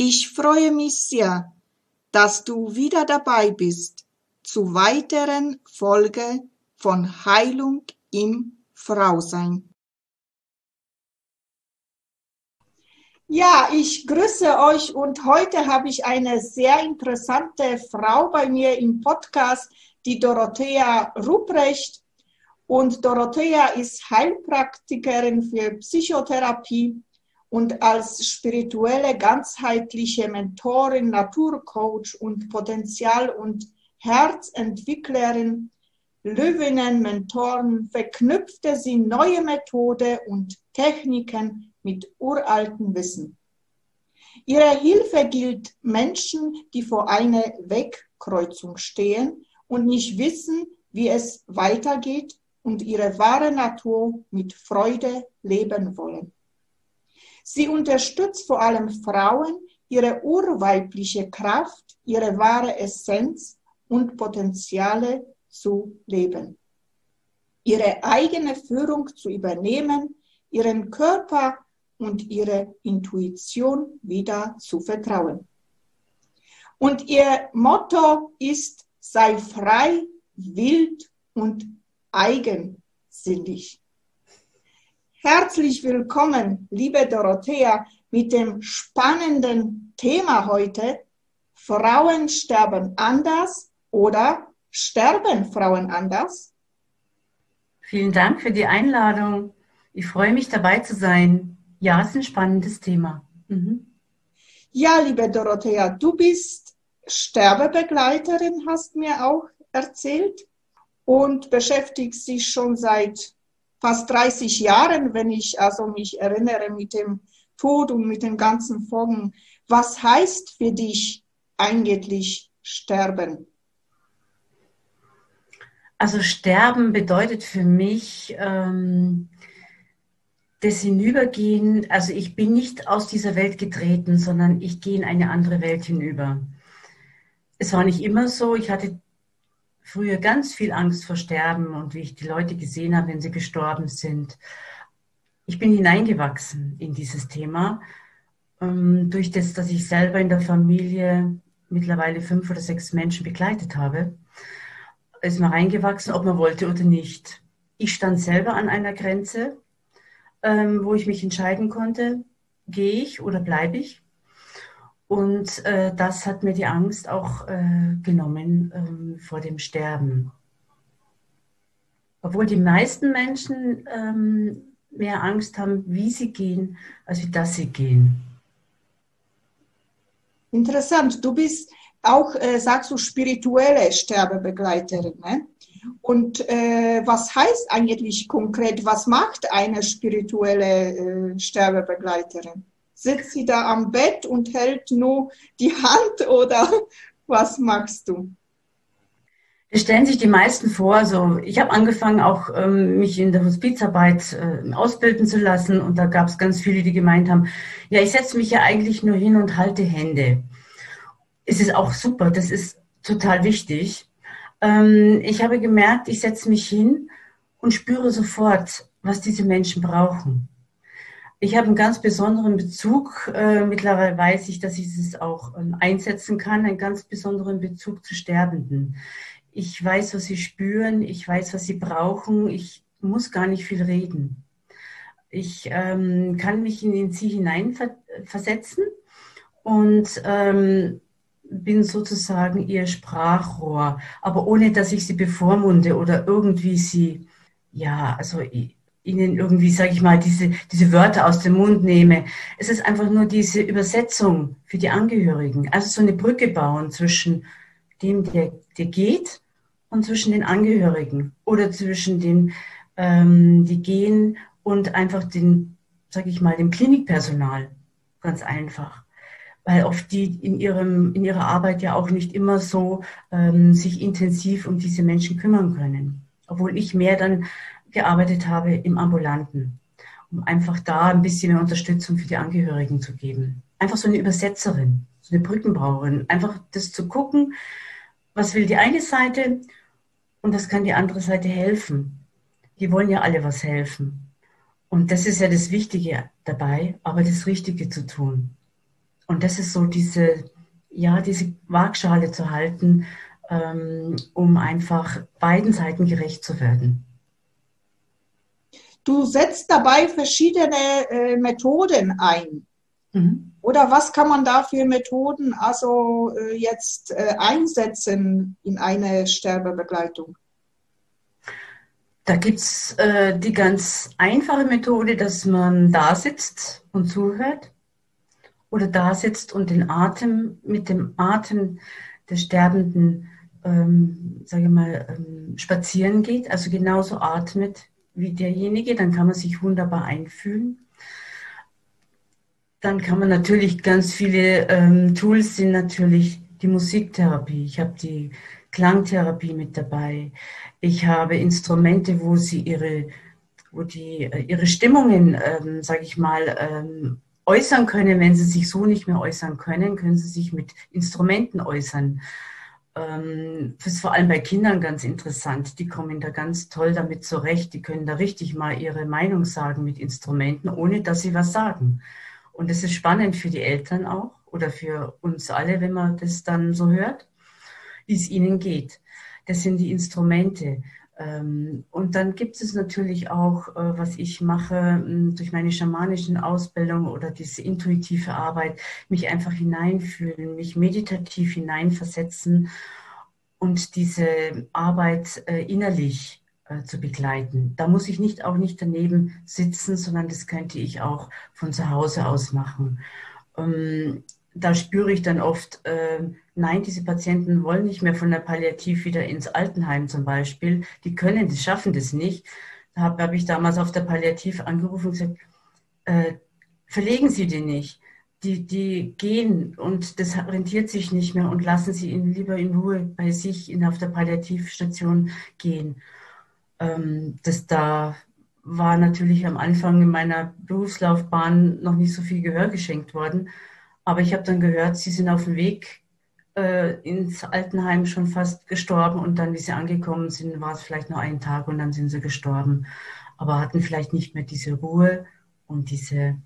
Ich freue mich sehr, dass du wieder dabei bist zu weiteren Folge von Heilung im Frausein. Ja, ich grüße euch und heute habe ich eine sehr interessante Frau bei mir im Podcast, die Dorothea Ruprecht. Und Dorothea ist Heilpraktikerin für Psychotherapie und als spirituelle, ganzheitliche Mentorin, Naturcoach und Potenzial- und Herzentwicklerin, Löwinnen-Mentoren verknüpfte sie neue Methode und Techniken mit uraltem Wissen. Ihre Hilfe gilt Menschen, die vor einer Wegkreuzung stehen und nicht wissen, wie es weitergeht und ihre wahre Natur mit Freude leben wollen. Sie unterstützt vor allem Frauen, ihre urweibliche Kraft, ihre wahre Essenz und Potenziale zu leben. Ihre eigene Führung zu übernehmen, ihren Körper und ihre Intuition wieder zu vertrauen. Und ihr Motto ist, sei frei, wild und eigensinnig. Herzlich willkommen, liebe Dorothea, mit dem spannenden Thema heute, Frauen sterben anders oder sterben Frauen anders? Vielen Dank für die Einladung. Ich freue mich dabei zu sein. Ja, ist ein spannendes Thema. Mhm. Ja, liebe Dorothea, du bist Sterbebegleiterin, hast mir auch erzählt und beschäftigst dich schon seit fast 30 Jahren, wenn ich also mich erinnere, mit dem Tod und mit den ganzen Folgen. Was heißt für dich eigentlich sterben? Also sterben bedeutet für mich, ähm, das Hinübergehen, also ich bin nicht aus dieser Welt getreten, sondern ich gehe in eine andere Welt hinüber. Es war nicht immer so. Ich hatte früher ganz viel Angst vor Sterben und wie ich die Leute gesehen habe, wenn sie gestorben sind. Ich bin hineingewachsen in dieses Thema ähm, durch das, dass ich selber in der Familie mittlerweile fünf oder sechs Menschen begleitet habe. Ist man reingewachsen, ob man wollte oder nicht. Ich stand selber an einer Grenze ähm, wo ich mich entscheiden konnte, gehe ich oder bleibe ich. Und äh, das hat mir die Angst auch äh, genommen ähm, vor dem Sterben. Obwohl die meisten Menschen ähm, mehr Angst haben, wie sie gehen, als wie dass sie gehen. Interessant. Du bist auch, äh, sagst du, spirituelle Sterbebegleiterin. Ne? Und äh, was heißt eigentlich konkret, was macht eine spirituelle äh, Sterbebegleiterin? Sitzt sie da am Bett und hält nur die Hand oder was machst du? Das stellen sich die meisten vor. Also ich habe angefangen, auch ähm, mich in der Hospizarbeit äh, ausbilden zu lassen und da gab es ganz viele, die gemeint haben, ja, ich setze mich ja eigentlich nur hin und halte Hände. ist es auch super. Das ist total wichtig. Ähm, ich habe gemerkt, ich setze mich hin und spüre sofort, was diese Menschen brauchen. Ich habe einen ganz besonderen Bezug. Äh, mittlerweile weiß ich, dass ich es auch ähm, einsetzen kann, einen ganz besonderen Bezug zu Sterbenden. Ich weiß, was sie spüren, ich weiß, was sie brauchen. Ich muss gar nicht viel reden. Ich ähm, kann mich in sie hineinversetzen und ähm, bin sozusagen ihr Sprachrohr, aber ohne dass ich sie bevormunde oder irgendwie sie, ja, also ihnen irgendwie, sage ich mal, diese, diese Wörter aus dem Mund nehme. Es ist einfach nur diese Übersetzung für die Angehörigen. Also so eine Brücke bauen zwischen dem, der, der geht und zwischen den Angehörigen oder zwischen den, ähm, die gehen und einfach den, sage ich mal, dem Klinikpersonal. Ganz einfach. Weil oft die in, ihrem, in ihrer Arbeit ja auch nicht immer so ähm, sich intensiv um diese Menschen kümmern können. Obwohl ich mehr dann gearbeitet habe im Ambulanten, um einfach da ein bisschen mehr Unterstützung für die Angehörigen zu geben. Einfach so eine Übersetzerin, so eine Brückenbauerin, einfach das zu gucken, was will die eine Seite und was kann die andere Seite helfen. Die wollen ja alle was helfen. Und das ist ja das Wichtige dabei, aber das Richtige zu tun. Und das ist so diese, ja, diese Waagschale zu halten, ähm, um einfach beiden Seiten gerecht zu werden. Du setzt dabei verschiedene äh, Methoden ein. Mhm. Oder was kann man da für Methoden also äh, jetzt äh, einsetzen in eine Sterbebegleitung? Da gibt es äh, die ganz einfache Methode, dass man da sitzt und zuhört oder da sitzt und den Atem mit dem Atem des Sterbenden, ähm, sage mal, ähm, spazieren geht, also genauso atmet wie derjenige, dann kann man sich wunderbar einfühlen. Dann kann man natürlich ganz viele ähm, Tools sind natürlich die Musiktherapie. Ich habe die Klangtherapie mit dabei. Ich habe Instrumente, wo sie ihre, wo die äh, ihre Stimmungen, ähm, sage ich mal, ähm, äußern können. Wenn sie sich so nicht mehr äußern können, können sie sich mit Instrumenten äußern. Ähm, das ist vor allem bei Kindern ganz interessant. Die kommen da ganz toll damit zurecht. Die können da richtig mal ihre Meinung sagen mit Instrumenten, ohne dass sie was sagen. Und es ist spannend für die Eltern auch oder für uns alle, wenn man das dann so hört, wie es ihnen geht. Das sind die Instrumente. Ähm, und dann gibt es natürlich auch, äh, was ich mache durch meine schamanischen Ausbildung oder diese intuitive Arbeit, mich einfach hineinfühlen, mich meditativ hineinversetzen und diese Arbeit äh, innerlich äh, zu begleiten. Da muss ich nicht auch nicht daneben sitzen, sondern das könnte ich auch von zu Hause aus machen. Ähm, da spüre ich dann oft, äh, nein, diese Patienten wollen nicht mehr von der Palliativ wieder ins Altenheim zum Beispiel. Die können, die schaffen das nicht. Da habe hab ich damals auf der Palliativ angerufen und gesagt, äh, verlegen Sie die nicht. Die, die gehen und das rentiert sich nicht mehr und lassen Sie ihn lieber in Ruhe bei sich in, auf der Palliativstation gehen. Ähm, das da war natürlich am Anfang in meiner Berufslaufbahn noch nicht so viel Gehör geschenkt worden. Aber ich habe dann gehört, sie sind auf dem Weg äh, ins Altenheim schon fast gestorben und dann, wie sie angekommen sind, war es vielleicht nur ein Tag und dann sind sie gestorben. Aber hatten vielleicht nicht mehr diese Ruhe und diese,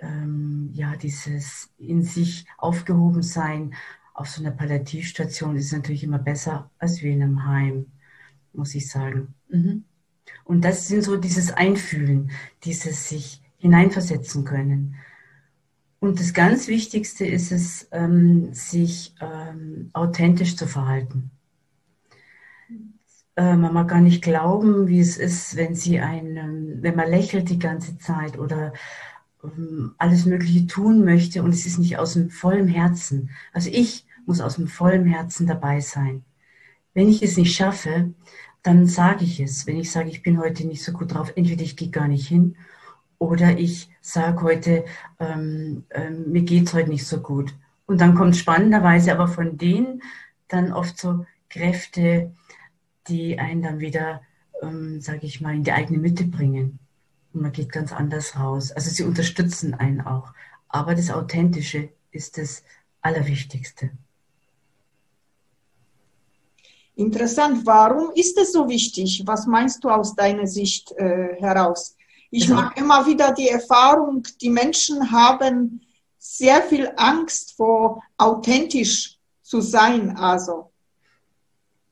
ähm, ja, dieses in sich aufgehoben sein. Auf so einer Palliativstation ist natürlich immer besser als wie in einem Heim, muss ich sagen. Mhm. Und das sind so dieses Einfühlen, dieses sich hineinversetzen können. Und das ganz Wichtigste ist es, ähm, sich ähm, authentisch zu verhalten. Äh, man mag gar nicht glauben, wie es ist, wenn sie einen, wenn man lächelt die ganze Zeit oder ähm, alles Mögliche tun möchte und es ist nicht aus dem vollen Herzen. Also ich muss aus dem vollen Herzen dabei sein. Wenn ich es nicht schaffe, dann sage ich es. Wenn ich sage, ich bin heute nicht so gut drauf, entweder ich gehe gar nicht hin oder ich sage heute, ähm, ähm, mir geht es heute nicht so gut. Und dann kommt spannenderweise aber von denen dann oft so Kräfte, die einen dann wieder, ähm, sage ich mal, in die eigene Mitte bringen. Und man geht ganz anders raus. Also sie unterstützen einen auch. Aber das Authentische ist das Allerwichtigste. Interessant. Warum ist es so wichtig? Was meinst du aus deiner Sicht äh, heraus? Ich mache immer wieder die Erfahrung, die Menschen haben sehr viel Angst vor authentisch zu sein. Also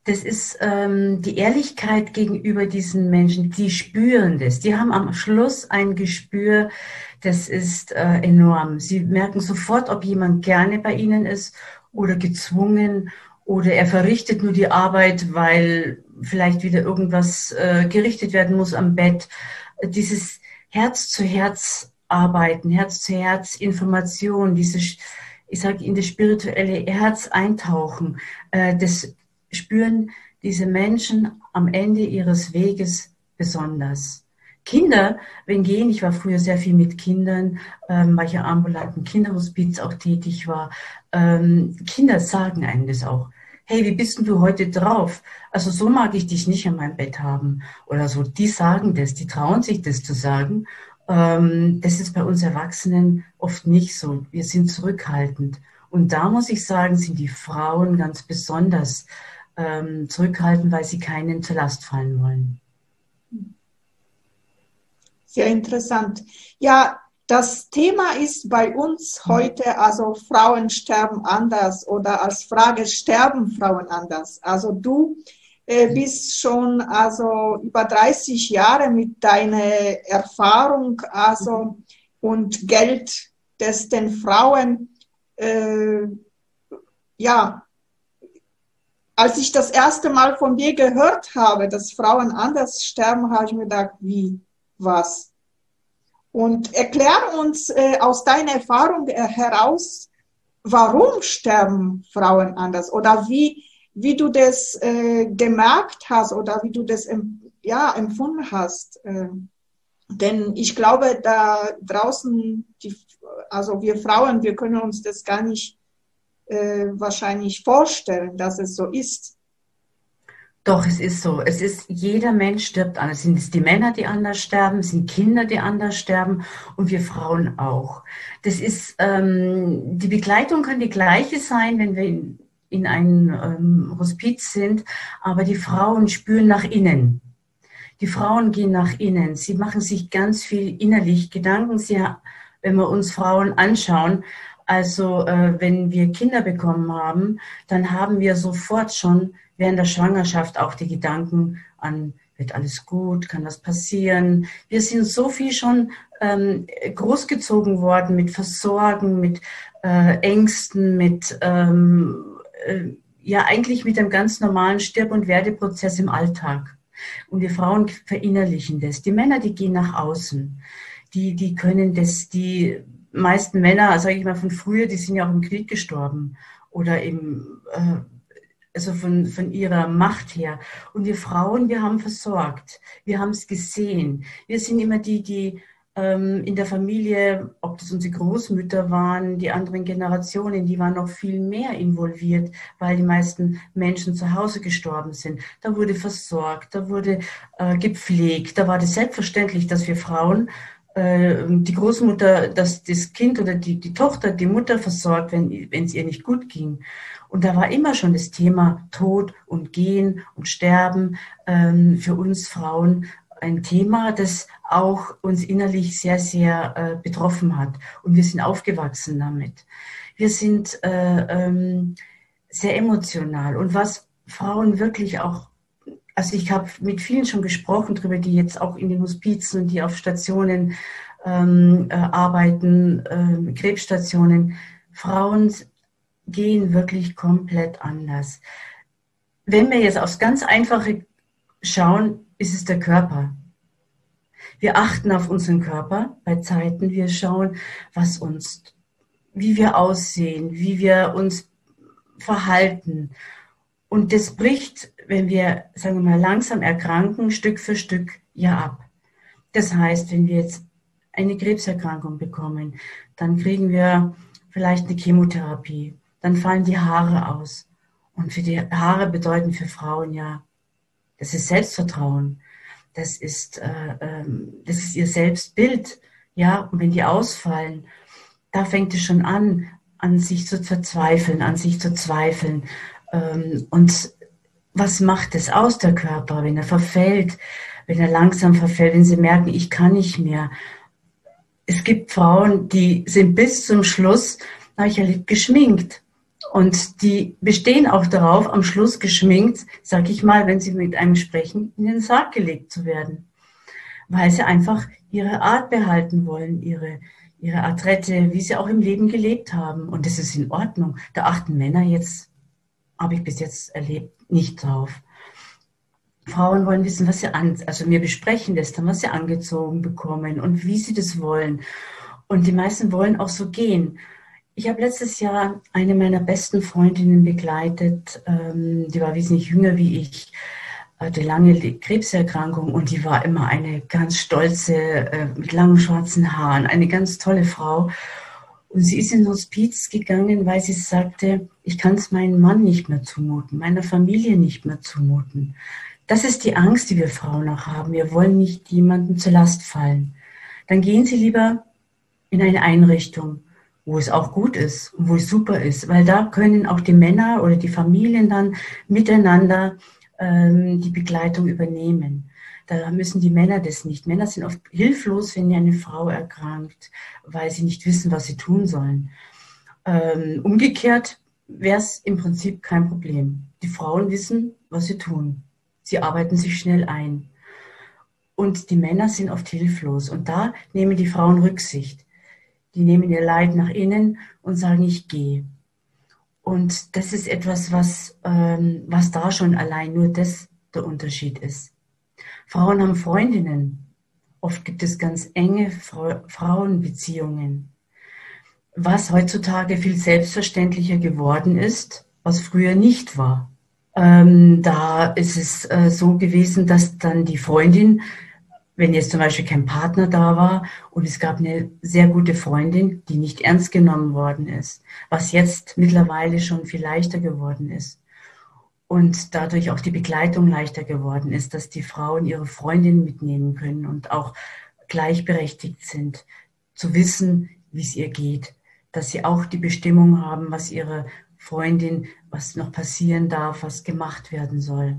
das ist ähm, die Ehrlichkeit gegenüber diesen Menschen. Die spüren das. Die haben am Schluss ein Gespür, das ist äh, enorm. Sie merken sofort, ob jemand gerne bei ihnen ist oder gezwungen oder er verrichtet nur die Arbeit, weil vielleicht wieder irgendwas äh, gerichtet werden muss am Bett. Dieses Herz zu Herz arbeiten, Herz zu Herz Information, diese ich sage in das spirituelle Herz eintauchen, äh, das spüren diese Menschen am Ende ihres Weges besonders. Kinder, wenn gehen, ich war früher sehr viel mit Kindern, ähm, weil ich ja ambulanten Kinderhospiz auch tätig war. Ähm, Kinder sagen einem das auch. Hey, wie bist denn du heute drauf? Also so mag ich dich nicht an meinem Bett haben oder so. Die sagen das, die trauen sich das zu sagen. Ähm, das ist bei uns Erwachsenen oft nicht so. Wir sind zurückhaltend. Und da muss ich sagen, sind die Frauen ganz besonders ähm, zurückhaltend, weil sie keinen zur Last fallen wollen. Sehr interessant. Ja, das Thema ist bei uns heute, also Frauen sterben anders oder als Frage sterben Frauen anders. Also du äh, bist schon also über 30 Jahre mit deiner Erfahrung also und Geld, das den Frauen äh, ja als ich das erste Mal von dir gehört habe, dass Frauen anders sterben, habe ich mir gedacht, wie, was? Und erklär uns äh, aus deiner Erfahrung äh, heraus, warum sterben Frauen anders oder wie, wie du das äh, gemerkt hast oder wie du das ja, empfunden hast. Äh, denn ich glaube, da draußen, die, also wir Frauen, wir können uns das gar nicht äh, wahrscheinlich vorstellen, dass es so ist. Doch, es ist so. Es ist, jeder Mensch stirbt anders. Sind es die Männer, die anders sterben, sind Kinder, die anders sterben und wir Frauen auch. Das ist, ähm, die Begleitung kann die gleiche sein, wenn wir in, in einem ähm, Hospiz sind, aber die Frauen spüren nach innen. Die Frauen gehen nach innen. Sie machen sich ganz viel innerlich Gedanken. Sie, wenn wir uns Frauen anschauen, also äh, wenn wir Kinder bekommen haben, dann haben wir sofort schon während der Schwangerschaft auch die Gedanken an, wird alles gut, kann das passieren. Wir sind so viel schon ähm, großgezogen worden mit Versorgen, mit äh, Ängsten, mit ähm, äh, ja eigentlich mit dem ganz normalen Stirb- und Werdeprozess im Alltag. Und wir Frauen verinnerlichen das. Die Männer, die gehen nach außen. Die, die können das, die meisten Männer, sage ich mal von früher, die sind ja auch im Krieg gestorben oder eben äh, also von, von ihrer Macht her. Und wir Frauen, wir haben versorgt, wir haben es gesehen. Wir sind immer die, die ähm, in der Familie, ob das unsere Großmütter waren, die anderen Generationen, die waren noch viel mehr involviert, weil die meisten Menschen zu Hause gestorben sind. Da wurde versorgt, da wurde äh, gepflegt, da war das selbstverständlich, dass wir Frauen die Großmutter, dass das Kind oder die, die Tochter die Mutter versorgt, wenn es ihr nicht gut ging. Und da war immer schon das Thema Tod und Gehen und Sterben ähm, für uns Frauen ein Thema, das auch uns innerlich sehr, sehr äh, betroffen hat. Und wir sind aufgewachsen damit. Wir sind äh, ähm, sehr emotional. Und was Frauen wirklich auch also ich habe mit vielen schon gesprochen darüber, die jetzt auch in den Hospizen und die auf Stationen ähm, äh, arbeiten, äh, Krebsstationen. Frauen gehen wirklich komplett anders. Wenn wir jetzt aufs ganz Einfache schauen, ist es der Körper. Wir achten auf unseren Körper bei Zeiten. Wir schauen, was uns, wie wir aussehen, wie wir uns verhalten. Und das bricht wenn wir, sagen wir mal, langsam erkranken, Stück für Stück ja ab. Das heißt, wenn wir jetzt eine Krebserkrankung bekommen, dann kriegen wir vielleicht eine Chemotherapie, dann fallen die Haare aus. Und für die Haare bedeuten für Frauen ja, das ist Selbstvertrauen, das ist, äh, ähm, das ist ihr Selbstbild. Ja, und wenn die ausfallen, da fängt es schon an, an sich zu verzweifeln, an sich zu zweifeln. Ähm, und was macht es aus, der Körper, wenn er verfällt, wenn er langsam verfällt, wenn sie merken, ich kann nicht mehr. Es gibt Frauen, die sind bis zum Schluss, habe ich erlebt, geschminkt. Und die bestehen auch darauf, am Schluss geschminkt, sag ich mal, wenn sie mit einem sprechen, in den Sarg gelegt zu werden. Weil sie einfach ihre Art behalten wollen, ihre, ihre Adrette, wie sie auch im Leben gelebt haben. Und das ist in Ordnung. Da achten Männer jetzt, habe ich bis jetzt erlebt, nicht drauf. Frauen wollen wissen, was sie an, also mir besprechen das dann, was sie angezogen bekommen und wie sie das wollen. Und die meisten wollen auch so gehen. Ich habe letztes Jahr eine meiner besten Freundinnen begleitet, ähm, die war wesentlich jünger wie ich, hatte lange Krebserkrankung und die war immer eine ganz stolze, äh, mit langen schwarzen Haaren, eine ganz tolle Frau. Und sie ist in Hospiz gegangen, weil sie sagte, ich kann es meinem Mann nicht mehr zumuten, meiner Familie nicht mehr zumuten. Das ist die Angst, die wir Frauen auch haben. Wir wollen nicht jemandem zur Last fallen. Dann gehen Sie lieber in eine Einrichtung, wo es auch gut ist wo es super ist, weil da können auch die Männer oder die Familien dann miteinander ähm, die Begleitung übernehmen. Da müssen die Männer das nicht. Männer sind oft hilflos, wenn eine Frau erkrankt, weil sie nicht wissen, was sie tun sollen. Ähm, umgekehrt wäre es im Prinzip kein Problem. Die Frauen wissen, was sie tun. Sie arbeiten sich schnell ein. Und die Männer sind oft hilflos. Und da nehmen die Frauen Rücksicht. Die nehmen ihr Leid nach innen und sagen, ich gehe. Und das ist etwas, was, ähm, was da schon allein nur das der Unterschied ist. Frauen haben Freundinnen. Oft gibt es ganz enge Fra Frauenbeziehungen. Was heutzutage viel selbstverständlicher geworden ist, was früher nicht war. Ähm, da ist es äh, so gewesen, dass dann die Freundin, wenn jetzt zum Beispiel kein Partner da war und es gab eine sehr gute Freundin, die nicht ernst genommen worden ist, was jetzt mittlerweile schon viel leichter geworden ist. Und dadurch auch die Begleitung leichter geworden ist, dass die Frauen ihre Freundin mitnehmen können und auch gleichberechtigt sind, zu wissen, wie es ihr geht, dass sie auch die Bestimmung haben, was ihre Freundin, was noch passieren darf, was gemacht werden soll.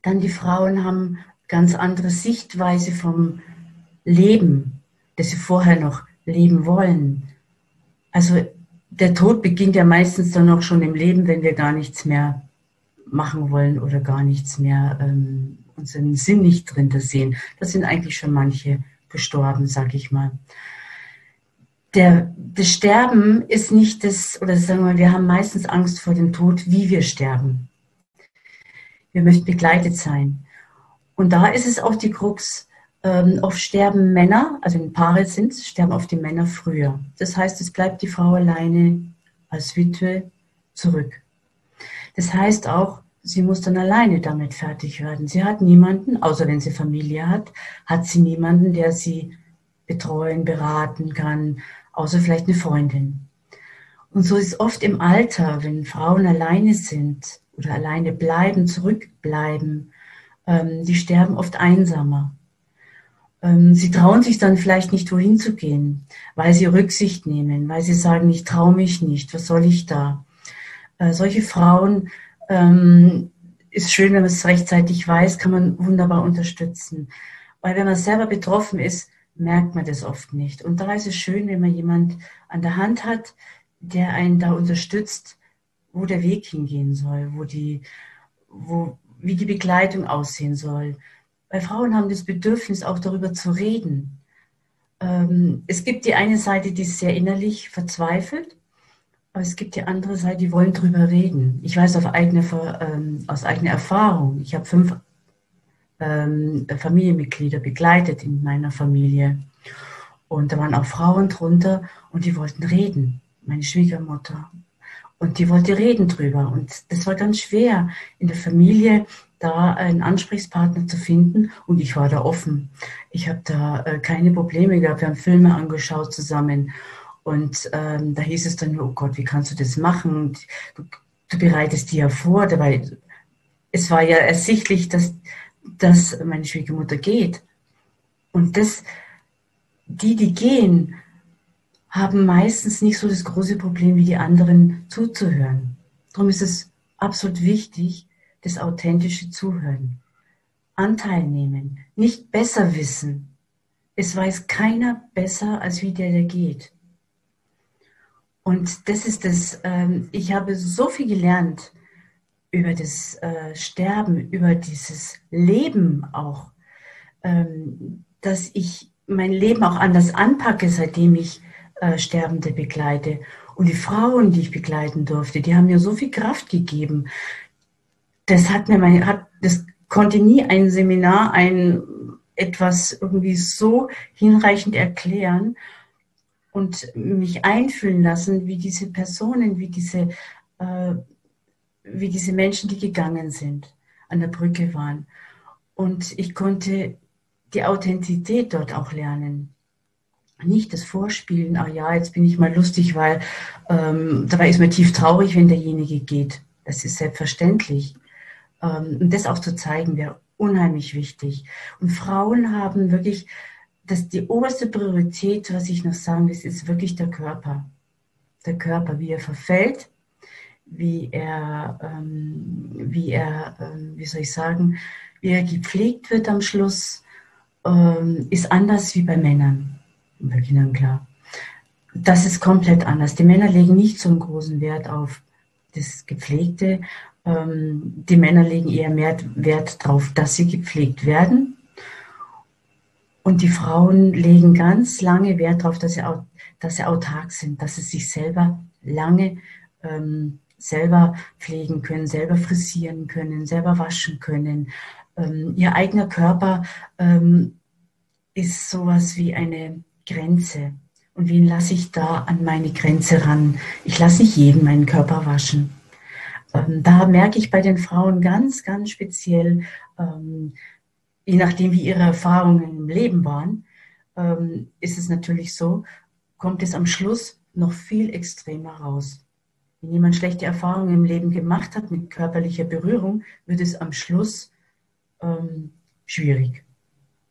Dann die Frauen haben ganz andere Sichtweise vom Leben, das sie vorher noch leben wollen. Also der Tod beginnt ja meistens dann auch schon im Leben, wenn wir gar nichts mehr machen wollen oder gar nichts mehr ähm, unseren Sinn nicht drin sehen. Das sind eigentlich schon manche gestorben, sag ich mal der, das Sterben ist nicht das, oder sagen wir, wir haben meistens Angst vor dem Tod, wie wir sterben. Wir möchten begleitet sein. Und da ist es auch die Krux, ähm, oft sterben Männer, also in Paare sind sterben oft die Männer früher. Das heißt, es bleibt die Frau alleine als Witwe zurück. Das heißt auch, sie muss dann alleine damit fertig werden. Sie hat niemanden, außer wenn sie Familie hat, hat sie niemanden, der sie betreuen, beraten kann, außer vielleicht eine Freundin. Und so ist oft im Alter, wenn Frauen alleine sind oder alleine bleiben, zurückbleiben, ähm, die sterben oft einsamer. Ähm, sie trauen sich dann vielleicht nicht, wohin zu gehen, weil sie Rücksicht nehmen, weil sie sagen, ich traue mich nicht, was soll ich da? Äh, solche Frauen ähm, ist schön, wenn man es rechtzeitig weiß, kann man wunderbar unterstützen. Weil wenn man selber betroffen ist, merkt man das oft nicht. Und da ist es schön, wenn man jemand an der Hand hat, der einen da unterstützt, wo der Weg hingehen soll, wo die, wo, wie die Begleitung aussehen soll. Weil Frauen haben das Bedürfnis, auch darüber zu reden. Ähm, es gibt die eine Seite, die ist sehr innerlich verzweifelt, aber es gibt die andere Seite, die wollen darüber reden. Ich weiß auf eigene, ähm, aus eigener Erfahrung, ich habe fünf ähm, Familienmitglieder begleitet in meiner Familie. Und da waren auch Frauen drunter und die wollten reden. Meine Schwiegermutter. Und die wollte reden drüber. Und das war ganz schwer in der Familie, da einen Ansprechpartner zu finden. Und ich war da offen. Ich habe da äh, keine Probleme gehabt. Wir haben Filme angeschaut zusammen. Und ähm, da hieß es dann, oh Gott, wie kannst du das machen? Du, du bereitest die ja vor. Dabei, es war ja ersichtlich, dass dass meine Schwiegermutter geht. Und das, die, die gehen, haben meistens nicht so das große Problem wie die anderen zuzuhören. Darum ist es absolut wichtig, das authentische Zuhören. Anteil nehmen, nicht besser wissen. Es weiß keiner besser, als wie der, der geht. Und das ist das, ähm, ich habe so viel gelernt über das äh, Sterben, über dieses Leben auch, ähm, dass ich mein Leben auch anders anpacke, seitdem ich äh, Sterbende begleite. Und die Frauen, die ich begleiten durfte, die haben mir so viel Kraft gegeben. Das hat mir mein, hat, das konnte nie ein Seminar, ein etwas irgendwie so hinreichend erklären und mich einfühlen lassen, wie diese Personen, wie diese, äh, wie diese Menschen, die gegangen sind, an der Brücke waren. Und ich konnte die Authentizität dort auch lernen. Nicht das Vorspielen, ah ja, jetzt bin ich mal lustig, weil ähm, dabei ist mir tief traurig, wenn derjenige geht. Das ist selbstverständlich. Ähm, und das auch zu zeigen, wäre unheimlich wichtig. Und Frauen haben wirklich, das die oberste Priorität, was ich noch sagen will, ist wirklich der Körper. Der Körper, wie er verfällt, wie er, ähm, wie er, ähm, wie soll ich sagen, wie er gepflegt wird am Schluss, ähm, ist anders wie bei Männern. Bei Kindern klar. Das ist komplett anders. Die Männer legen nicht so einen großen Wert auf das Gepflegte. Ähm, die Männer legen eher mehr Wert darauf, dass sie gepflegt werden. Und die Frauen legen ganz lange Wert darauf, dass sie, dass sie autark sind, dass sie sich selber lange ähm, selber pflegen können, selber frisieren können, selber waschen können, ähm, ihr eigener Körper ähm, ist sowas wie eine Grenze. Und wen lasse ich da an meine Grenze ran? Ich lasse nicht jeden meinen Körper waschen. Ähm, da merke ich bei den Frauen ganz, ganz speziell, ähm, je nachdem, wie ihre Erfahrungen im Leben waren, ähm, ist es natürlich so, kommt es am Schluss noch viel extremer raus. Wenn jemand schlechte Erfahrungen im Leben gemacht hat mit körperlicher Berührung, wird es am Schluss ähm, schwierig.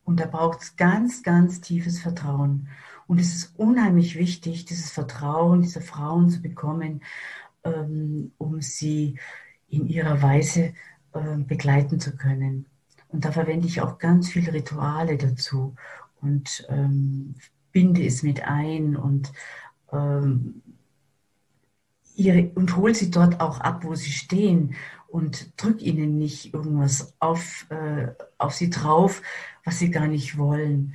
Und da braucht es ganz, ganz tiefes Vertrauen. Und es ist unheimlich wichtig, dieses Vertrauen dieser Frauen zu bekommen, ähm, um sie in ihrer Weise äh, begleiten zu können. Und da verwende ich auch ganz viele Rituale dazu und ähm, binde es mit ein und, ähm, ihre, und hole sie dort auch ab, wo sie stehen und drück ihnen nicht irgendwas auf, äh, auf sie drauf, was sie gar nicht wollen.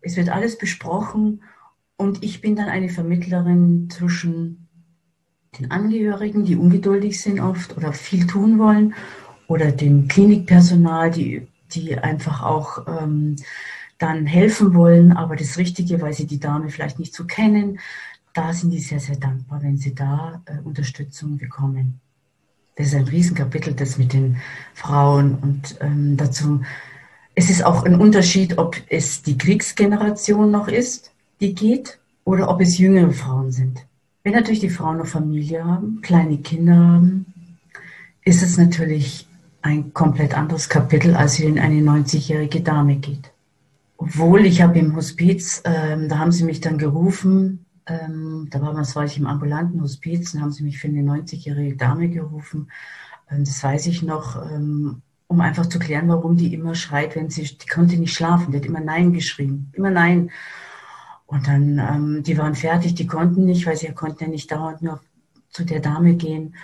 Es wird alles besprochen und ich bin dann eine Vermittlerin zwischen den Angehörigen, die ungeduldig sind oft oder viel tun wollen, oder dem Klinikpersonal, die, die einfach auch ähm, dann helfen wollen, aber das Richtige, weil sie die Dame vielleicht nicht so kennen, da sind die sehr, sehr dankbar, wenn sie da äh, Unterstützung bekommen. Das ist ein Riesenkapitel, das mit den Frauen und ähm, dazu. Es ist auch ein Unterschied, ob es die Kriegsgeneration noch ist, die geht, oder ob es jüngere Frauen sind. Wenn natürlich die Frauen noch Familie haben, kleine Kinder haben, ist es natürlich ein komplett anderes Kapitel, als wenn eine 90-jährige Dame geht. Obwohl ich habe im Hospiz, ähm, da haben sie mich dann gerufen, ähm, da war, was war ich im ambulanten Hospiz, und haben sie mich für eine 90-jährige Dame gerufen. Ähm, das weiß ich noch, ähm, um einfach zu klären, warum die immer schreit, wenn sie, die konnte nicht schlafen, die hat immer Nein geschrien, immer Nein. Und dann, ähm, die waren fertig, die konnten nicht, weil sie konnten ja nicht dauernd nur zu der Dame gehen.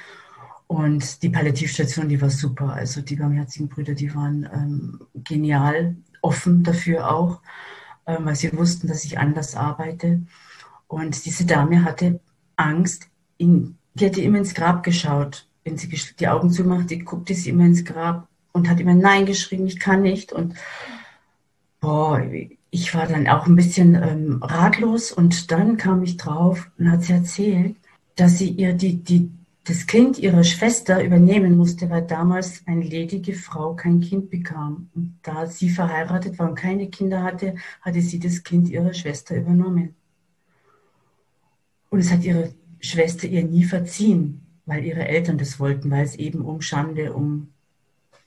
Und die Palliativstation, die war super. Also die barmherzigen Brüder, die waren ähm, genial, offen dafür auch, ähm, weil sie wussten, dass ich anders arbeite. Und diese Dame hatte Angst, in, die hatte immer ins Grab geschaut. Wenn sie die Augen zumachte, guckte sie immer ins Grab und hat immer Nein geschrieben, ich kann nicht. Und boah, ich war dann auch ein bisschen ähm, ratlos und dann kam ich drauf und hat sie erzählt, dass sie ihr die, die, das Kind ihrer Schwester übernehmen musste, weil damals eine ledige Frau kein Kind bekam. Und da sie verheiratet war und keine Kinder hatte, hatte sie das Kind ihrer Schwester übernommen. Und es hat ihre Schwester ihr nie verziehen, weil ihre Eltern das wollten, weil es eben um Schande, um,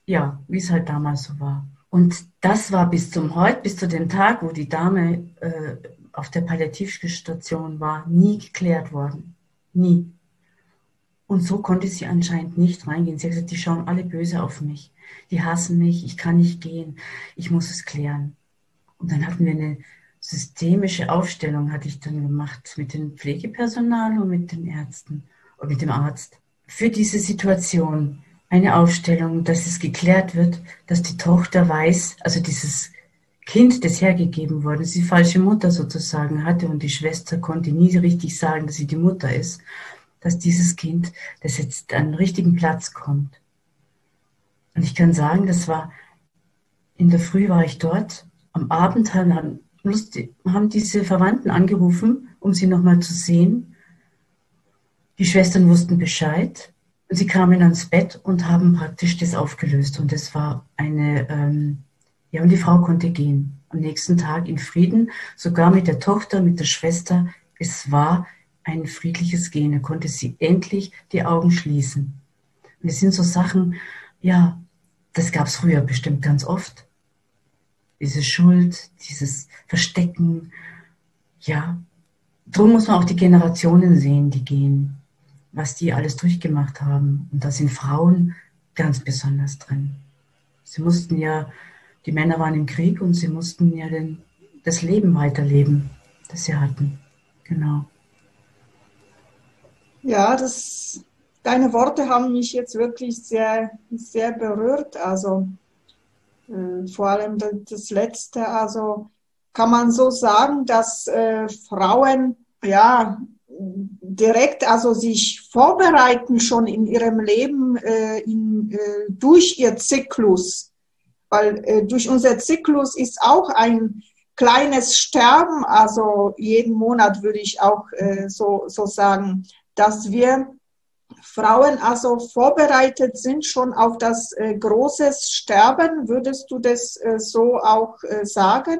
ja, wie es halt damals so war. Und das war bis zum heute, bis zu dem Tag, wo die Dame äh, auf der Palliativstation war, nie geklärt worden. Nie. Und so konnte sie anscheinend nicht reingehen. Sie hat gesagt, die schauen alle böse auf mich. Die hassen mich, ich kann nicht gehen, ich muss es klären. Und dann hatten wir eine systemische Aufstellung, hatte ich dann gemacht mit dem Pflegepersonal und mit den Ärzten und mit dem Arzt. Für diese Situation eine Aufstellung, dass es geklärt wird, dass die Tochter weiß, also dieses Kind, das hergegeben worden ist, die falsche Mutter sozusagen hatte und die Schwester konnte nie richtig sagen, dass sie die Mutter ist, dass dieses Kind, das jetzt an den richtigen Platz kommt. Und ich kann sagen, das war, in der Früh war ich dort, am Abend haben, haben diese Verwandten angerufen, um sie nochmal zu sehen. Die Schwestern wussten Bescheid. Sie kamen ans Bett und haben praktisch das aufgelöst. Und es war eine, ähm, ja, und die Frau konnte gehen. Am nächsten Tag in Frieden, sogar mit der Tochter, mit der Schwester. Es war ein friedliches Gehen. Er konnte sie endlich die Augen schließen. Es sind so Sachen, ja, das gab es früher bestimmt ganz oft. Diese Schuld, dieses Verstecken, ja. Drum muss man auch die Generationen sehen, die gehen, was die alles durchgemacht haben. Und da sind Frauen ganz besonders drin. Sie mussten ja die Männer waren im Krieg und sie mussten ja den, das Leben weiterleben, das sie hatten. Genau. Ja, das, deine Worte haben mich jetzt wirklich sehr, sehr berührt. Also äh, vor allem das, Letzte. Also kann man so sagen, dass äh, Frauen ja direkt also sich vorbereiten schon in ihrem Leben äh, in, äh, durch ihr Zyklus weil äh, durch unser Zyklus ist auch ein kleines Sterben, also jeden Monat würde ich auch äh, so, so sagen, dass wir Frauen also vorbereitet sind schon auf das äh, große Sterben. Würdest du das äh, so auch äh, sagen?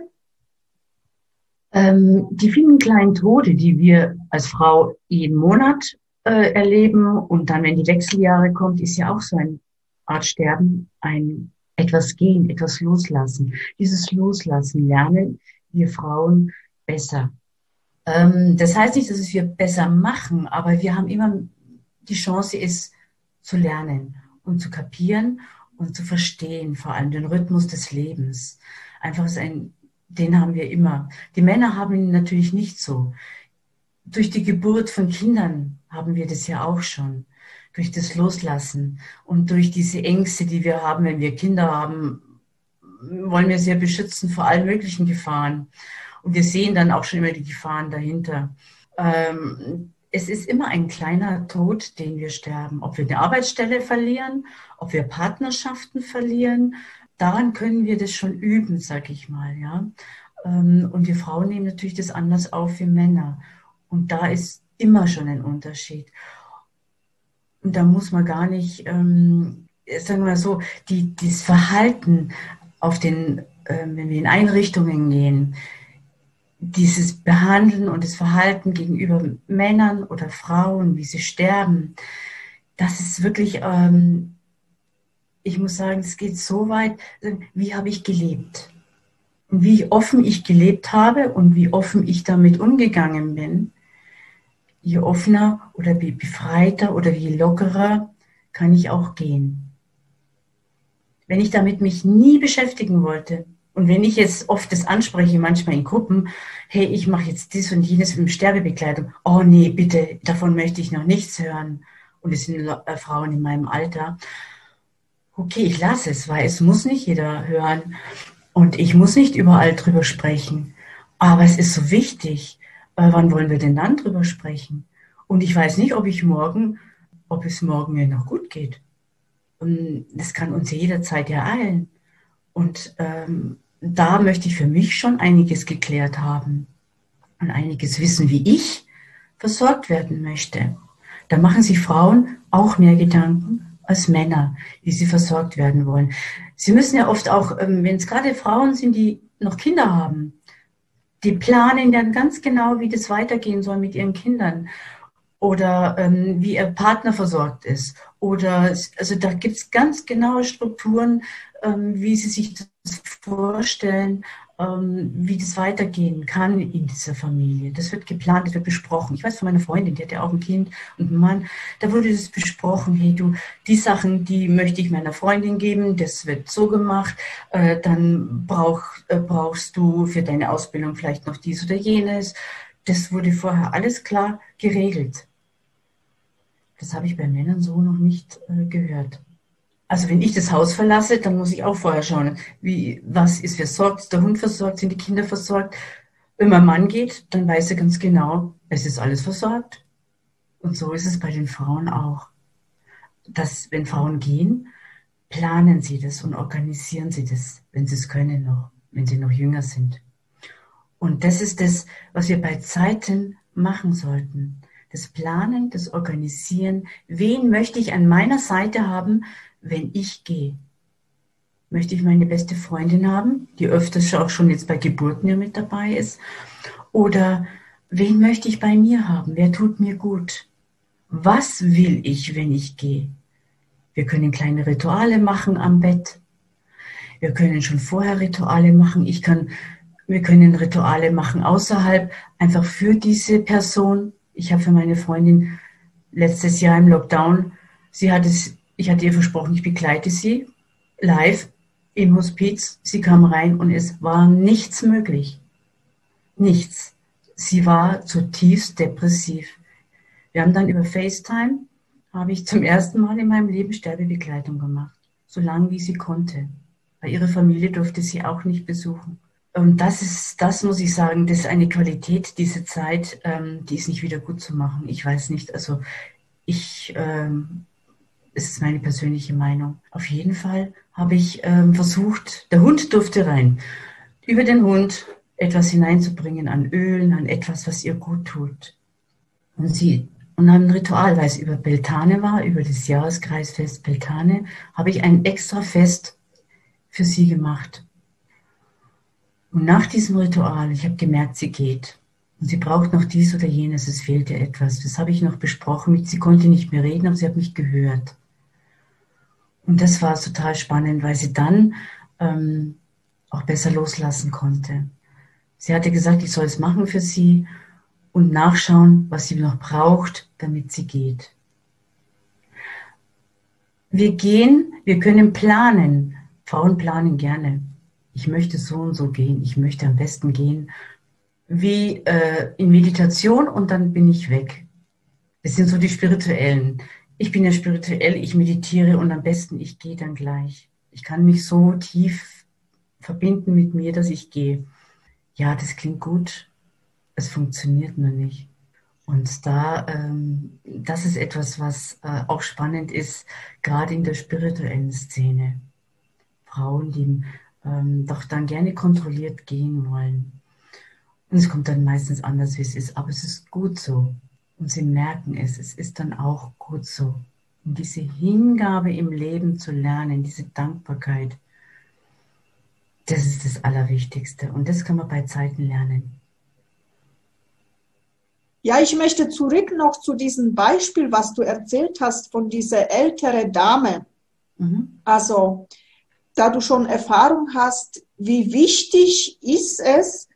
Ähm, die vielen kleinen Tode, die wir als Frau jeden Monat äh, erleben und dann, wenn die Wechseljahre kommt, ist ja auch so eine Art Sterben, ein etwas gehen, etwas loslassen. Dieses Loslassen lernen wir Frauen besser. Ähm, das heißt nicht, dass es wir besser machen, aber wir haben immer die Chance, es zu lernen und zu kapieren und zu verstehen, vor allem den Rhythmus des Lebens. Einfach ist ein, den haben wir immer. Die Männer haben ihn natürlich nicht so. Durch die Geburt von Kindern haben wir das ja auch schon durch das Loslassen und durch diese Ängste, die wir haben, wenn wir Kinder haben, wollen wir sie beschützen vor allen möglichen Gefahren. Und wir sehen dann auch schon immer die Gefahren dahinter. Ähm, es ist immer ein kleiner Tod, den wir sterben. Ob wir eine Arbeitsstelle verlieren, ob wir Partnerschaften verlieren, daran können wir das schon üben, sag ich mal. Ja? Ähm, und wir Frauen nehmen natürlich das anders auf wie Männer. Und da ist immer schon ein Unterschied. Und da muss man gar nicht, ähm, sagen wir mal so, die, dieses Verhalten auf den, äh, wenn wir in Einrichtungen gehen, dieses Behandeln und das Verhalten gegenüber Männern oder Frauen, wie sie sterben, das ist wirklich, ähm, ich muss sagen, es geht so weit, wie habe ich gelebt? Und wie offen ich gelebt habe und wie offen ich damit umgegangen bin, je offener oder wie befreiter oder je lockerer kann ich auch gehen. Wenn ich damit mich nie beschäftigen wollte und wenn ich jetzt oft das anspreche, manchmal in Gruppen, hey, ich mache jetzt dies und jenes mit Sterbebekleidung, oh nee, bitte, davon möchte ich noch nichts hören. Und es sind äh, Frauen in meinem Alter. Okay, ich lasse es, weil es muss nicht jeder hören und ich muss nicht überall drüber sprechen. Aber es ist so wichtig, äh, wann wollen wir denn dann drüber sprechen? Und ich weiß nicht, ob ich morgen, ob es morgen mir noch gut geht. Und das kann uns jederzeit ereilen. Und ähm, da möchte ich für mich schon einiges geklärt haben und einiges wissen, wie ich versorgt werden möchte. Da machen sich Frauen auch mehr Gedanken als Männer, wie sie versorgt werden wollen. Sie müssen ja oft auch, ähm, wenn es gerade Frauen sind, die noch Kinder haben, die planen dann ganz genau, wie das weitergehen soll mit ihren Kindern oder ähm, wie ihr Partner versorgt ist. Oder also da gibt es ganz genaue Strukturen, ähm, wie sie sich das vorstellen, ähm, wie das weitergehen kann in dieser Familie. Das wird geplant, das wird besprochen. Ich weiß von meiner Freundin, die hat ja auch ein Kind und einen Mann, da wurde das besprochen, hey du, die Sachen, die möchte ich meiner Freundin geben, das wird so gemacht, äh, dann brauch, äh, brauchst du für deine Ausbildung vielleicht noch dies oder jenes. Das wurde vorher alles klar geregelt. Das habe ich bei Männern so noch nicht äh, gehört. Also wenn ich das Haus verlasse, dann muss ich auch vorher schauen, wie, was ist versorgt, ist der Hund versorgt, sind die Kinder versorgt. Wenn mein Mann geht, dann weiß er ganz genau, es ist alles versorgt. Und so ist es bei den Frauen auch. Dass, wenn Frauen gehen, planen sie das und organisieren sie das, wenn sie es können noch, wenn sie noch jünger sind. Und das ist das, was wir bei Zeiten machen sollten. Das Planen, das Organisieren. Wen möchte ich an meiner Seite haben, wenn ich gehe? Möchte ich meine beste Freundin haben, die öfters auch schon jetzt bei Geburten mit dabei ist? Oder wen möchte ich bei mir haben? Wer tut mir gut? Was will ich, wenn ich gehe? Wir können kleine Rituale machen am Bett. Wir können schon vorher Rituale machen. Ich kann, wir können Rituale machen außerhalb, einfach für diese Person. Ich habe für meine Freundin letztes Jahr im Lockdown, sie hat es ich hatte ihr versprochen, ich begleite sie live im Hospiz. Sie kam rein und es war nichts möglich. Nichts. Sie war zutiefst depressiv. Wir haben dann über FaceTime, habe ich zum ersten Mal in meinem Leben Sterbebegleitung gemacht. So lange wie sie konnte. Weil ihre Familie durfte sie auch nicht besuchen. Und das ist, das muss ich sagen, das ist eine Qualität, diese Zeit, ähm, die ist nicht wieder gut zu machen. Ich weiß nicht, also ich ähm, es ist meine persönliche Meinung. Auf jeden Fall habe ich ähm, versucht, der Hund durfte rein, über den Hund etwas hineinzubringen an Ölen, an etwas, was ihr gut tut. Und sie und ein Ritual, weil es über Beltane war, über das Jahreskreisfest Beltane, habe ich ein extra Fest für sie gemacht. Und nach diesem Ritual, ich habe gemerkt, sie geht. Und sie braucht noch dies oder jenes, es fehlte etwas. Das habe ich noch besprochen. Sie konnte nicht mehr reden, aber sie hat mich gehört. Und das war total spannend, weil sie dann ähm, auch besser loslassen konnte. Sie hatte gesagt, ich soll es machen für sie und nachschauen, was sie noch braucht, damit sie geht. Wir gehen, wir können planen. Frauen planen gerne. Ich möchte so und so gehen. Ich möchte am besten gehen wie äh, in Meditation und dann bin ich weg. Das sind so die spirituellen ich bin ja spirituell, ich meditiere und am besten ich gehe dann gleich. Ich kann mich so tief verbinden mit mir, dass ich gehe. Ja, das klingt gut, es funktioniert nur nicht. Und da, ähm, das ist etwas, was äh, auch spannend ist, gerade in der spirituellen Szene. Frauen, die ähm, doch dann gerne kontrolliert gehen wollen. Und es kommt dann meistens anders, wie es ist, aber es ist gut so. Und sie merken es, es ist dann auch gut so. Und diese Hingabe im Leben zu lernen, diese Dankbarkeit, das ist das Allerwichtigste. Und das kann man bei Zeiten lernen. Ja, ich möchte zurück noch zu diesem Beispiel, was du erzählt hast von dieser ältere Dame. Mhm. Also, da du schon Erfahrung hast, wie wichtig ist es,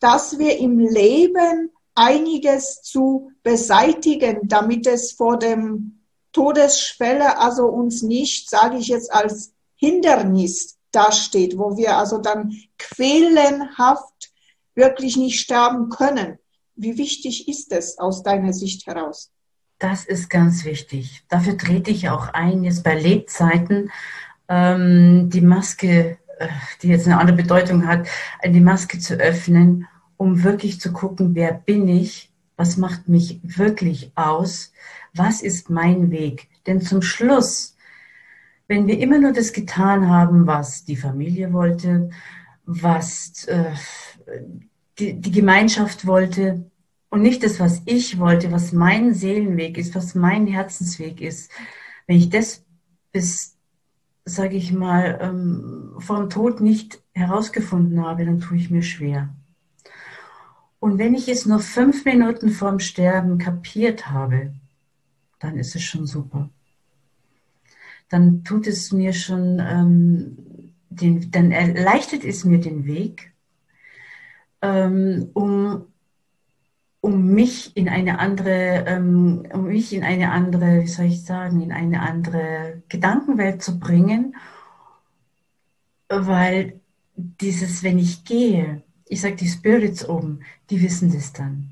dass wir im Leben einiges zu beseitigen, damit es vor dem Todesschwelle also uns nicht, sage ich jetzt, als Hindernis dasteht, wo wir also dann quälenhaft wirklich nicht sterben können. Wie wichtig ist es aus deiner Sicht heraus? Das ist ganz wichtig. Dafür trete ich auch ein, jetzt bei Lebzeiten ähm, die Maske, äh, die jetzt eine andere Bedeutung hat, die Maske zu öffnen um wirklich zu gucken, wer bin ich, was macht mich wirklich aus, was ist mein Weg. Denn zum Schluss, wenn wir immer nur das getan haben, was die Familie wollte, was äh, die, die Gemeinschaft wollte und nicht das, was ich wollte, was mein Seelenweg ist, was mein Herzensweg ist, wenn ich das bis, sage ich mal, ähm, vom Tod nicht herausgefunden habe, dann tue ich mir schwer. Und wenn ich es nur fünf Minuten vorm Sterben kapiert habe, dann ist es schon super. Dann tut es mir schon, ähm, den, dann erleichtert es mir den Weg ähm, um, um mich in eine andere, ähm, um mich in eine andere, wie soll ich sagen, in eine andere Gedankenwelt zu bringen, weil dieses, wenn ich gehe, ich sage die Spirits oben, die wissen das dann.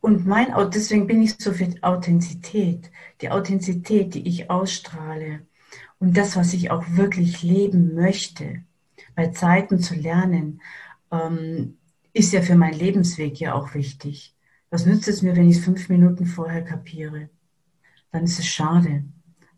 Und mein, deswegen bin ich so für Authentizität, die Authentizität, die ich ausstrahle und das, was ich auch wirklich leben möchte, bei Zeiten zu lernen, ähm, ist ja für meinen Lebensweg ja auch wichtig. Was nützt es mir, wenn ich es fünf Minuten vorher kapiere? Dann ist es schade,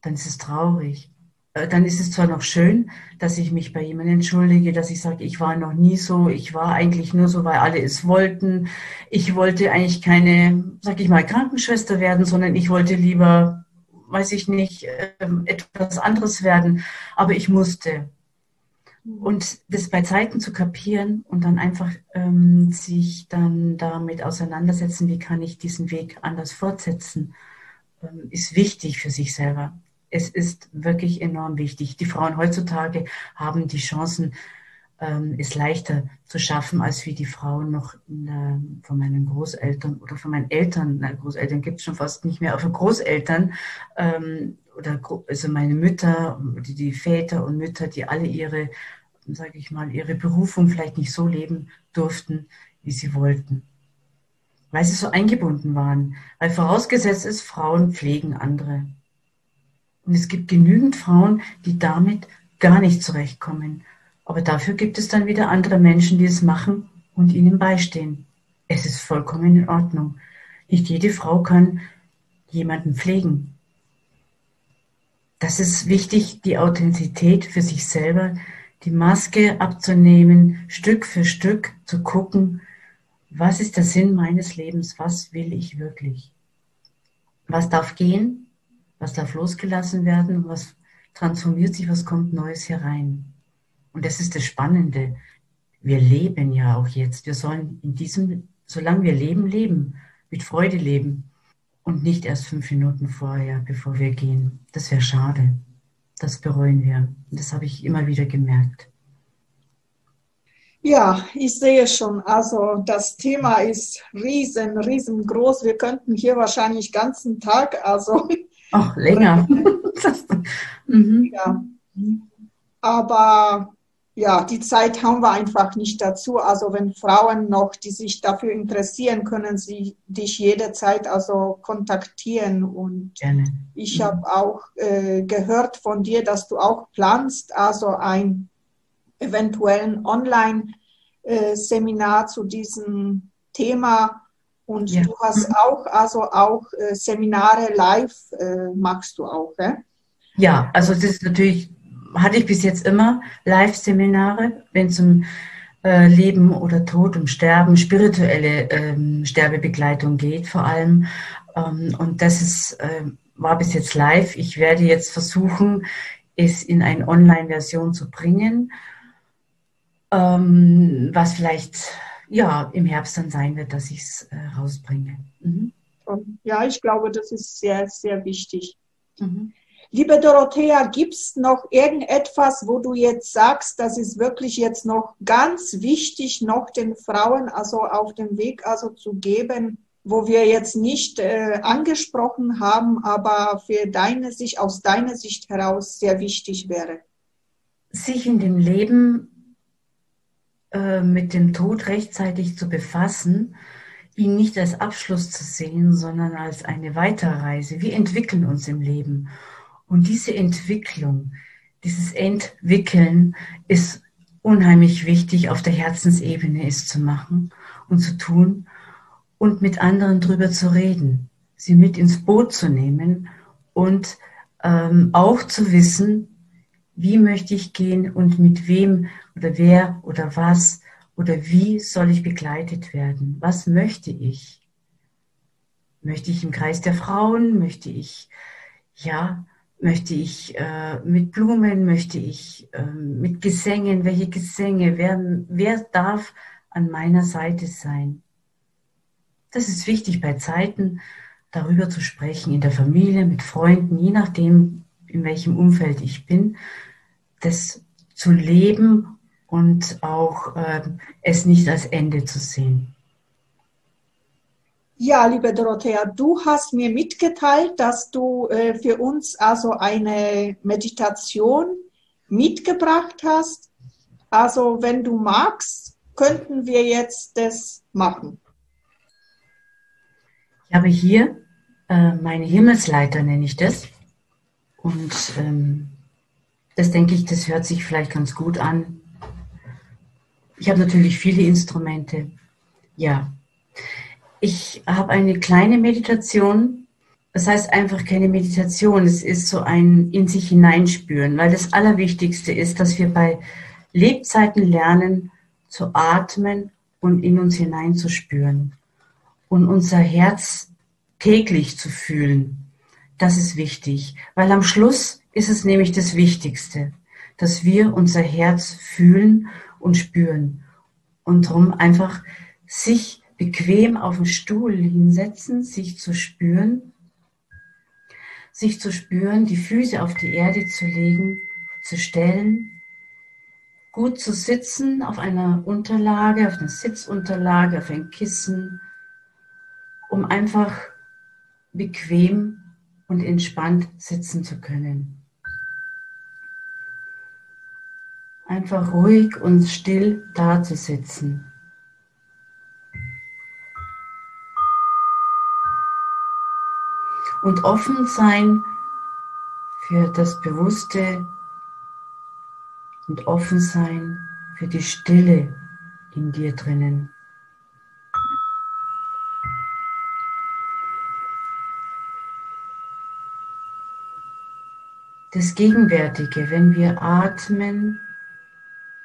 dann ist es traurig. Äh, dann ist es zwar noch schön, dass ich mich bei jemandem entschuldige, dass ich sage, ich war noch nie so, ich war eigentlich nur so, weil alle es wollten. Ich wollte eigentlich keine, sag ich mal, Krankenschwester werden, sondern ich wollte lieber, weiß ich nicht, ähm, etwas anderes werden. Aber ich musste. Und das bei Zeiten zu kapieren und dann einfach ähm, sich dann damit auseinandersetzen, wie kann ich diesen Weg anders fortsetzen, ähm, ist wichtig für sich selber. Es ist wirklich enorm wichtig. Die Frauen heutzutage haben die Chancen, ähm, es leichter zu schaffen, als wie die Frauen noch der, von meinen Großeltern oder von meinen Eltern, na, Großeltern gibt es schon fast nicht mehr, aber von Großeltern ähm, oder also meine Mütter, die, die Väter und Mütter, die alle ihre, sage ich mal, ihre Berufung vielleicht nicht so leben durften, wie sie wollten. Weil sie so eingebunden waren. Weil vorausgesetzt ist, Frauen pflegen andere. Und es gibt genügend Frauen, die damit gar nicht zurechtkommen. Aber dafür gibt es dann wieder andere Menschen, die es machen und ihnen beistehen. Es ist vollkommen in Ordnung. Nicht jede Frau kann jemanden pflegen. Das ist wichtig, die Authentizität für sich selber, die Maske abzunehmen, Stück für Stück zu gucken, was ist der Sinn meines Lebens, was will ich wirklich. Was darf gehen, was darf losgelassen werden, was transformiert sich, was kommt Neues herein. Und das ist das Spannende. Wir leben ja auch jetzt. Wir sollen in diesem, solange wir leben, leben, mit Freude leben und nicht erst fünf Minuten vorher, bevor wir gehen. Das wäre schade. Das bereuen wir. Das habe ich immer wieder gemerkt. Ja, ich sehe schon. Also das Thema ist riesen, riesengroß. Wir könnten hier wahrscheinlich ganzen Tag, also auch länger. mhm. Ja. Aber ja, die Zeit haben wir einfach nicht dazu. Also wenn Frauen noch, die sich dafür interessieren, können sie dich jederzeit also kontaktieren. Und Gerne. ich mhm. habe auch äh, gehört von dir, dass du auch planst, also ein eventuellen Online-Seminar zu diesem Thema. Und ja. du hast mhm. auch, also auch äh, Seminare live äh, machst du auch, gell? Ja, also das ist natürlich hatte ich bis jetzt immer Live-Seminare, wenn es um äh, Leben oder Tod, um Sterben, spirituelle ähm, Sterbebegleitung geht vor allem. Ähm, und das ist, äh, war bis jetzt live. Ich werde jetzt versuchen, es in eine Online-Version zu bringen, ähm, was vielleicht ja im Herbst dann sein wird, dass ich es äh, rausbringe. Mhm. Ja, ich glaube, das ist sehr, sehr wichtig. Mhm. Liebe Dorothea, gibt es noch irgendetwas, wo du jetzt sagst, das ist wirklich jetzt noch ganz wichtig, noch den Frauen also auf dem Weg also zu geben, wo wir jetzt nicht äh, angesprochen haben, aber für deine Sicht, aus deiner Sicht heraus sehr wichtig wäre? Sich in dem Leben äh, mit dem Tod rechtzeitig zu befassen, ihn nicht als Abschluss zu sehen, sondern als eine Weiterreise. Wir entwickeln uns im Leben. Und diese Entwicklung, dieses Entwickeln ist unheimlich wichtig, auf der Herzensebene ist zu machen und zu tun und mit anderen drüber zu reden, sie mit ins Boot zu nehmen und ähm, auch zu wissen, wie möchte ich gehen und mit wem oder wer oder was oder wie soll ich begleitet werden? Was möchte ich? Möchte ich im Kreis der Frauen? Möchte ich, ja, Möchte ich äh, mit Blumen, möchte ich äh, mit Gesängen, welche Gesänge, wer, wer darf an meiner Seite sein? Das ist wichtig bei Zeiten, darüber zu sprechen, in der Familie, mit Freunden, je nachdem, in welchem Umfeld ich bin, das zu leben und auch äh, es nicht als Ende zu sehen. Ja, liebe Dorothea, du hast mir mitgeteilt, dass du äh, für uns also eine Meditation mitgebracht hast. Also wenn du magst, könnten wir jetzt das machen. Ich habe hier äh, meine Himmelsleiter, nenne ich das. Und ähm, das denke ich, das hört sich vielleicht ganz gut an. Ich habe natürlich viele Instrumente. Ja. Ich habe eine kleine Meditation. Das heißt einfach keine Meditation. Es ist so ein in sich hineinspüren, weil das Allerwichtigste ist, dass wir bei Lebzeiten lernen, zu atmen und in uns hineinzuspüren und unser Herz täglich zu fühlen. Das ist wichtig, weil am Schluss ist es nämlich das Wichtigste, dass wir unser Herz fühlen und spüren und darum einfach sich bequem auf den Stuhl hinsetzen, sich zu spüren, sich zu spüren, die Füße auf die Erde zu legen, zu stellen, gut zu sitzen auf einer Unterlage, auf einer Sitzunterlage, auf ein Kissen, um einfach bequem und entspannt sitzen zu können. Einfach ruhig und still dazusitzen. Und offen sein für das Bewusste und offen sein für die Stille in dir drinnen. das Gegenwärtige. Wenn wir atmen,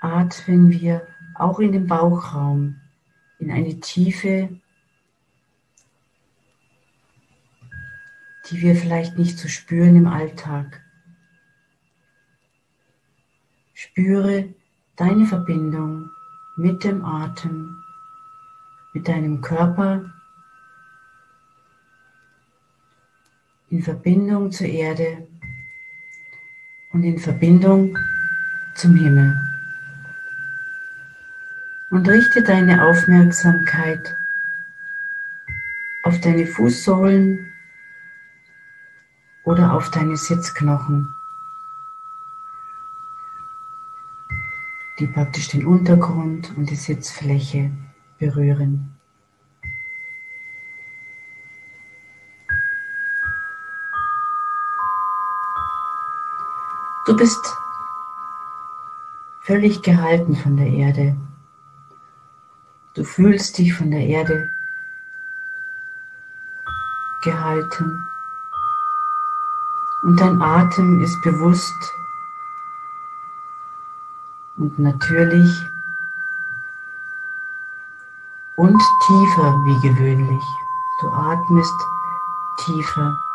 atmen wir auch in den Bauchraum, in eine Tiefe, die wir vielleicht nicht so spüren im Alltag. Spüre deine Verbindung mit dem Atem, mit deinem Körper, in Verbindung zur Erde und in Verbindung zum Himmel. Und richte deine Aufmerksamkeit auf deine Fußsohlen oder auf deine Sitzknochen, die praktisch den Untergrund und die Sitzfläche berühren. Du bist völlig gehalten von der Erde. Du fühlst dich von der Erde gehalten. Und dein Atem ist bewusst und natürlich und tiefer wie gewöhnlich. Du atmest tiefer.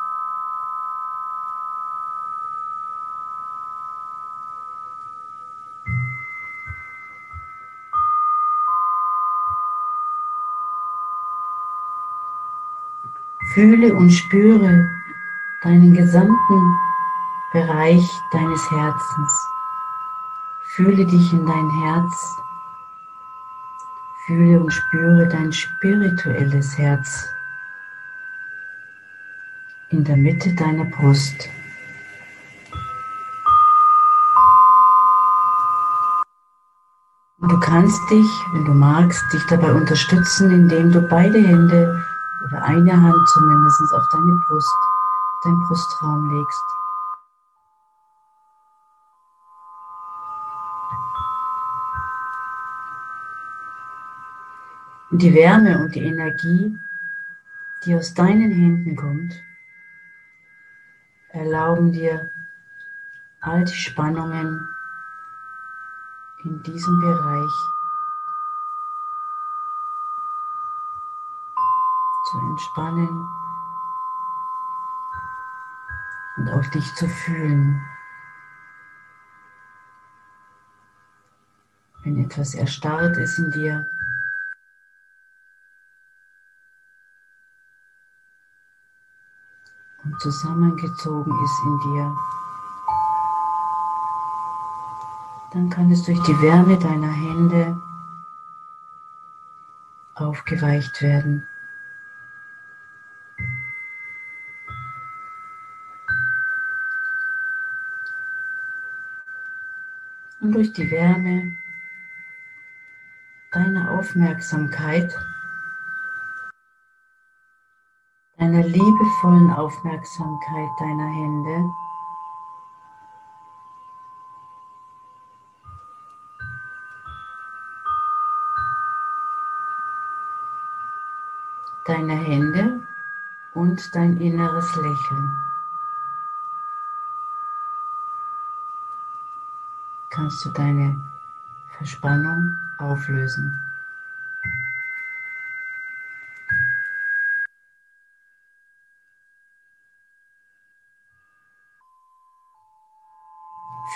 Fühle und spüre deinen gesamten Bereich deines Herzens. Fühle dich in dein Herz. Fühle und spüre dein spirituelles Herz in der Mitte deiner Brust. Und du kannst dich, wenn du magst, dich dabei unterstützen, indem du beide Hände oder eine Hand zumindest auf deine Brust, deinen Brustraum legst. Und die Wärme und die Energie, die aus deinen Händen kommt, erlauben dir all die Spannungen in diesem Bereich zu entspannen und auf dich zu fühlen. Wenn etwas erstarrt ist in dir, und zusammengezogen ist in dir, Dann kann es durch die Wärme deiner Hände aufgeweicht werden. Durch die Wärme deiner Aufmerksamkeit, deiner liebevollen Aufmerksamkeit deiner Hände, deine Hände und dein inneres Lächeln. Kannst du deine Verspannung auflösen.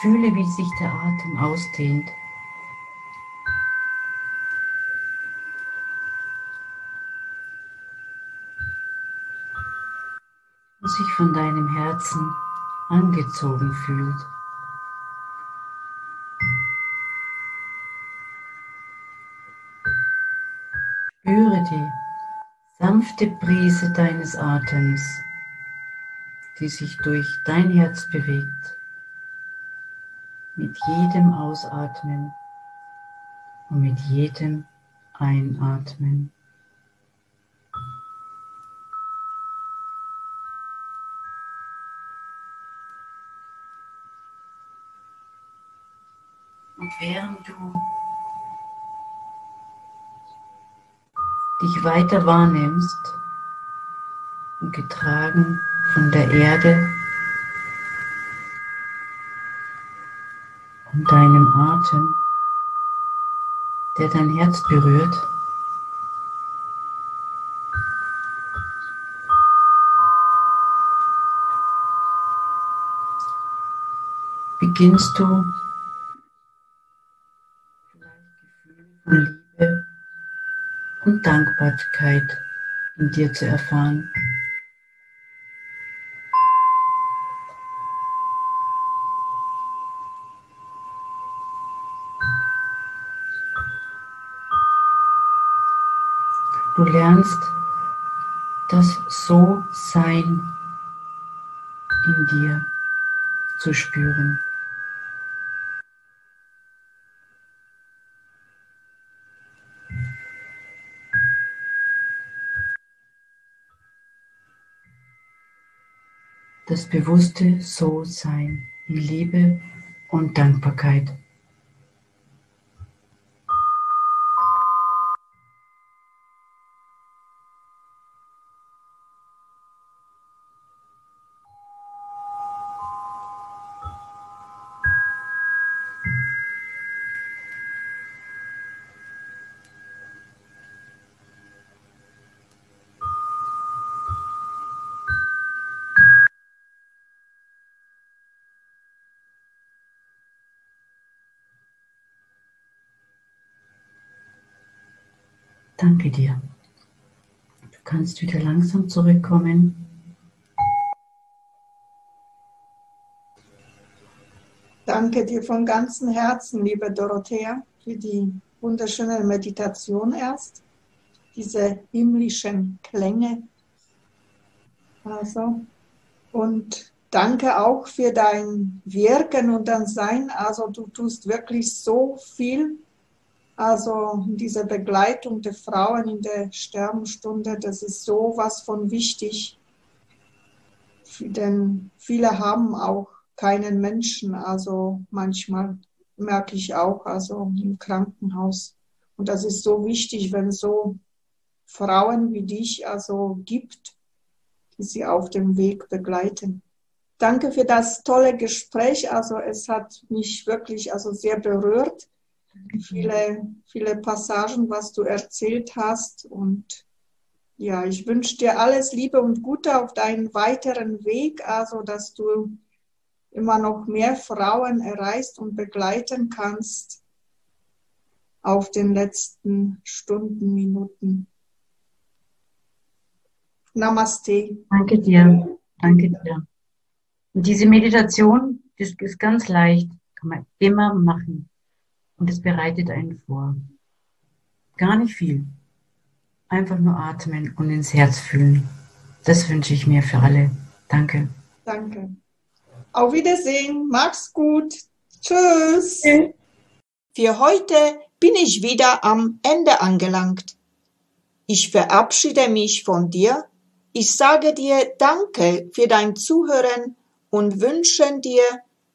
Fühle, wie sich der Atem ausdehnt. Und sich von deinem Herzen angezogen fühlt. Spüre die sanfte Brise deines Atems, die sich durch dein Herz bewegt, mit jedem Ausatmen und mit jedem Einatmen. Und während du dich weiter wahrnimmst und getragen von der Erde und deinem Atem, der dein Herz berührt. Beginnst du Dankbarkeit in dir zu erfahren. Du lernst das So-Sein in dir zu spüren. Bewusste So-Sein in Liebe und Dankbarkeit. Danke dir. Du kannst wieder langsam zurückkommen. Danke dir von ganzem Herzen, liebe Dorothea, für die wunderschöne Meditation erst, diese himmlischen Klänge. Also, und danke auch für dein Wirken und dein Sein. Also, du tust wirklich so viel also diese Begleitung der Frauen in der Sterbenstunde, das ist so was von wichtig. Denn viele haben auch keinen Menschen. Also manchmal merke ich auch, also im Krankenhaus. Und das ist so wichtig, wenn so Frauen wie dich also gibt, die sie auf dem Weg begleiten. Danke für das tolle Gespräch. Also es hat mich wirklich also sehr berührt viele, viele Passagen, was du erzählt hast. Und ja, ich wünsche dir alles Liebe und Gute auf deinen weiteren Weg, also dass du immer noch mehr Frauen erreichst und begleiten kannst auf den letzten Stunden, Minuten. Namaste. Danke dir. Danke dir. Und diese Meditation, das ist ganz leicht Kann man immer machen. Und es bereitet einen vor. Gar nicht viel. Einfach nur atmen und ins Herz fühlen. Das wünsche ich mir für alle. Danke. Danke. Auf Wiedersehen. Mach's gut. Tschüss. Okay. Für heute bin ich wieder am Ende angelangt. Ich verabschiede mich von dir. Ich sage dir Danke für dein Zuhören und wünschen dir,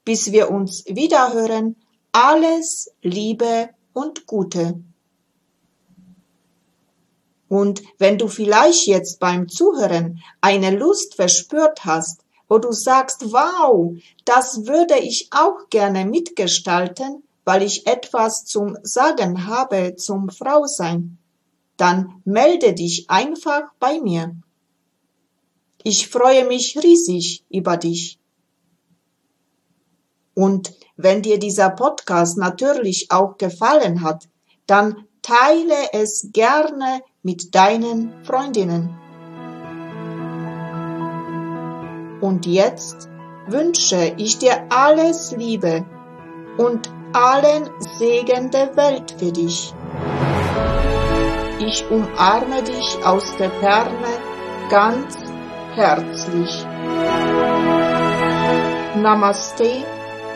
bis wir uns wiederhören, alles Liebe und Gute. Und wenn du vielleicht jetzt beim Zuhören eine Lust verspürt hast, wo du sagst, wow, das würde ich auch gerne mitgestalten, weil ich etwas zum Sagen habe zum Frausein, dann melde dich einfach bei mir. Ich freue mich riesig über dich. Und wenn dir dieser Podcast natürlich auch gefallen hat, dann teile es gerne mit deinen Freundinnen. Und jetzt wünsche ich dir alles Liebe und allen Segen der Welt für dich. Ich umarme dich aus der Ferne ganz herzlich. Namaste